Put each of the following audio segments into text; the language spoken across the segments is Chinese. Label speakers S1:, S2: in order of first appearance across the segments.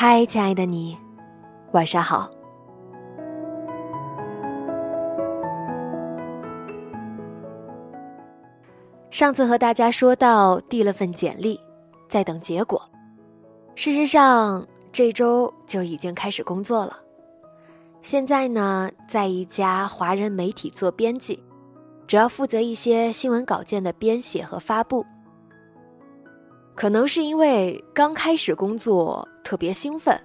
S1: 嗨，亲爱的你，晚上好。上次和大家说到递了份简历，在等结果。事实上，这周就已经开始工作了。现在呢，在一家华人媒体做编辑，主要负责一些新闻稿件的编写和发布。可能是因为刚开始工作特别兴奋，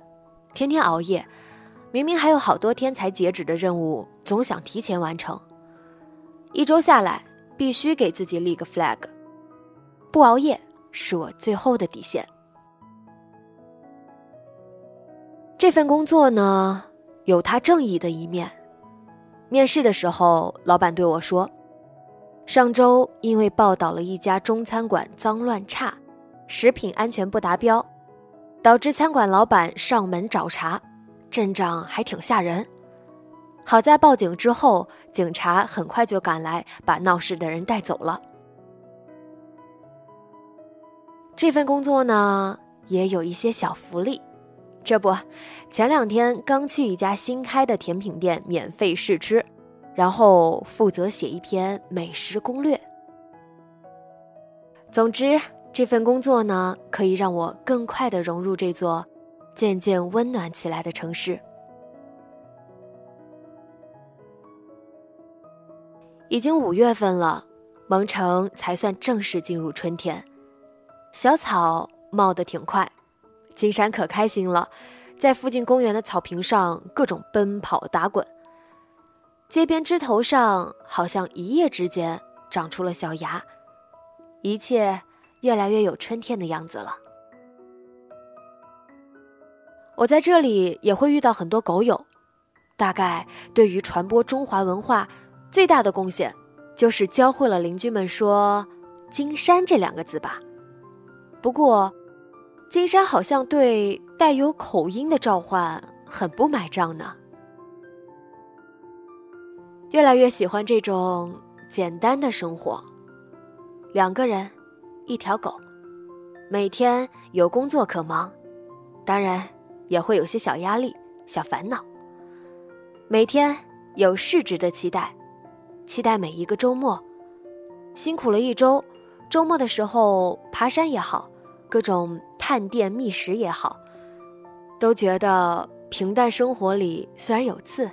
S1: 天天熬夜，明明还有好多天才截止的任务，总想提前完成。一周下来，必须给自己立个 flag，不熬夜是我最后的底线。这份工作呢，有它正义的一面。面试的时候，老板对我说：“上周因为报道了一家中餐馆脏乱差。”食品安全不达标，导致餐馆老板上门找茬，阵仗还挺吓人。好在报警之后，警察很快就赶来，把闹事的人带走了。这份工作呢，也有一些小福利。这不，前两天刚去一家新开的甜品店免费试吃，然后负责写一篇美食攻略。总之。这份工作呢，可以让我更快的融入这座渐渐温暖起来的城市。已经五月份了，蒙城才算正式进入春天，小草冒得挺快，金山可开心了，在附近公园的草坪上各种奔跑打滚。街边枝头上好像一夜之间长出了小芽，一切。越来越有春天的样子了。我在这里也会遇到很多狗友，大概对于传播中华文化最大的贡献，就是教会了邻居们说“金山”这两个字吧。不过，金山好像对带有口音的召唤很不买账呢。越来越喜欢这种简单的生活，两个人。一条狗，每天有工作可忙，当然也会有些小压力、小烦恼。每天有事值得期待，期待每一个周末。辛苦了一周，周末的时候爬山也好，各种探店觅食也好，都觉得平淡生活里虽然有刺，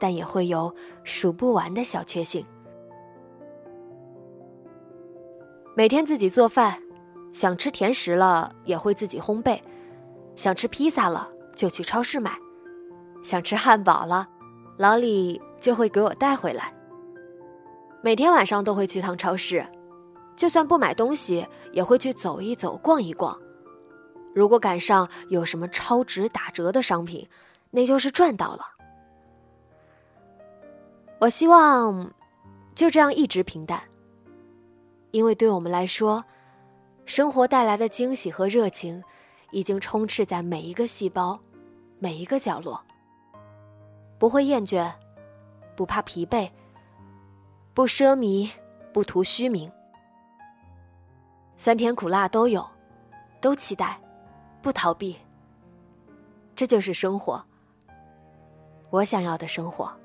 S1: 但也会有数不完的小确幸。每天自己做饭，想吃甜食了也会自己烘焙，想吃披萨了就去超市买，想吃汉堡了，老李就会给我带回来。每天晚上都会去趟超市，就算不买东西也会去走一走、逛一逛。如果赶上有什么超值打折的商品，那就是赚到了。我希望就这样一直平淡。因为对我们来说，生活带来的惊喜和热情，已经充斥在每一个细胞、每一个角落。不会厌倦，不怕疲惫，不奢靡，不图虚名，酸甜苦辣都有，都期待，不逃避。这就是生活，我想要的生活。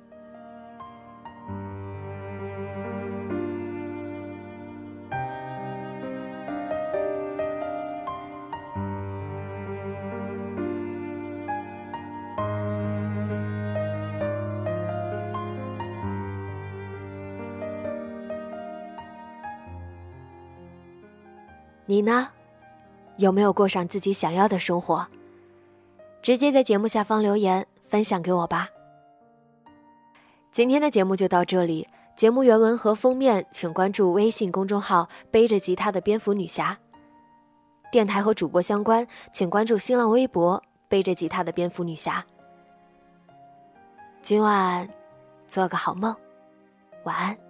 S1: 你呢？有没有过上自己想要的生活？直接在节目下方留言分享给我吧。今天的节目就到这里，节目原文和封面请关注微信公众号“背着吉他的蝙蝠女侠”。电台和主播相关，请关注新浪微博“背着吉他的蝙蝠女侠”。今晚做个好梦，晚安。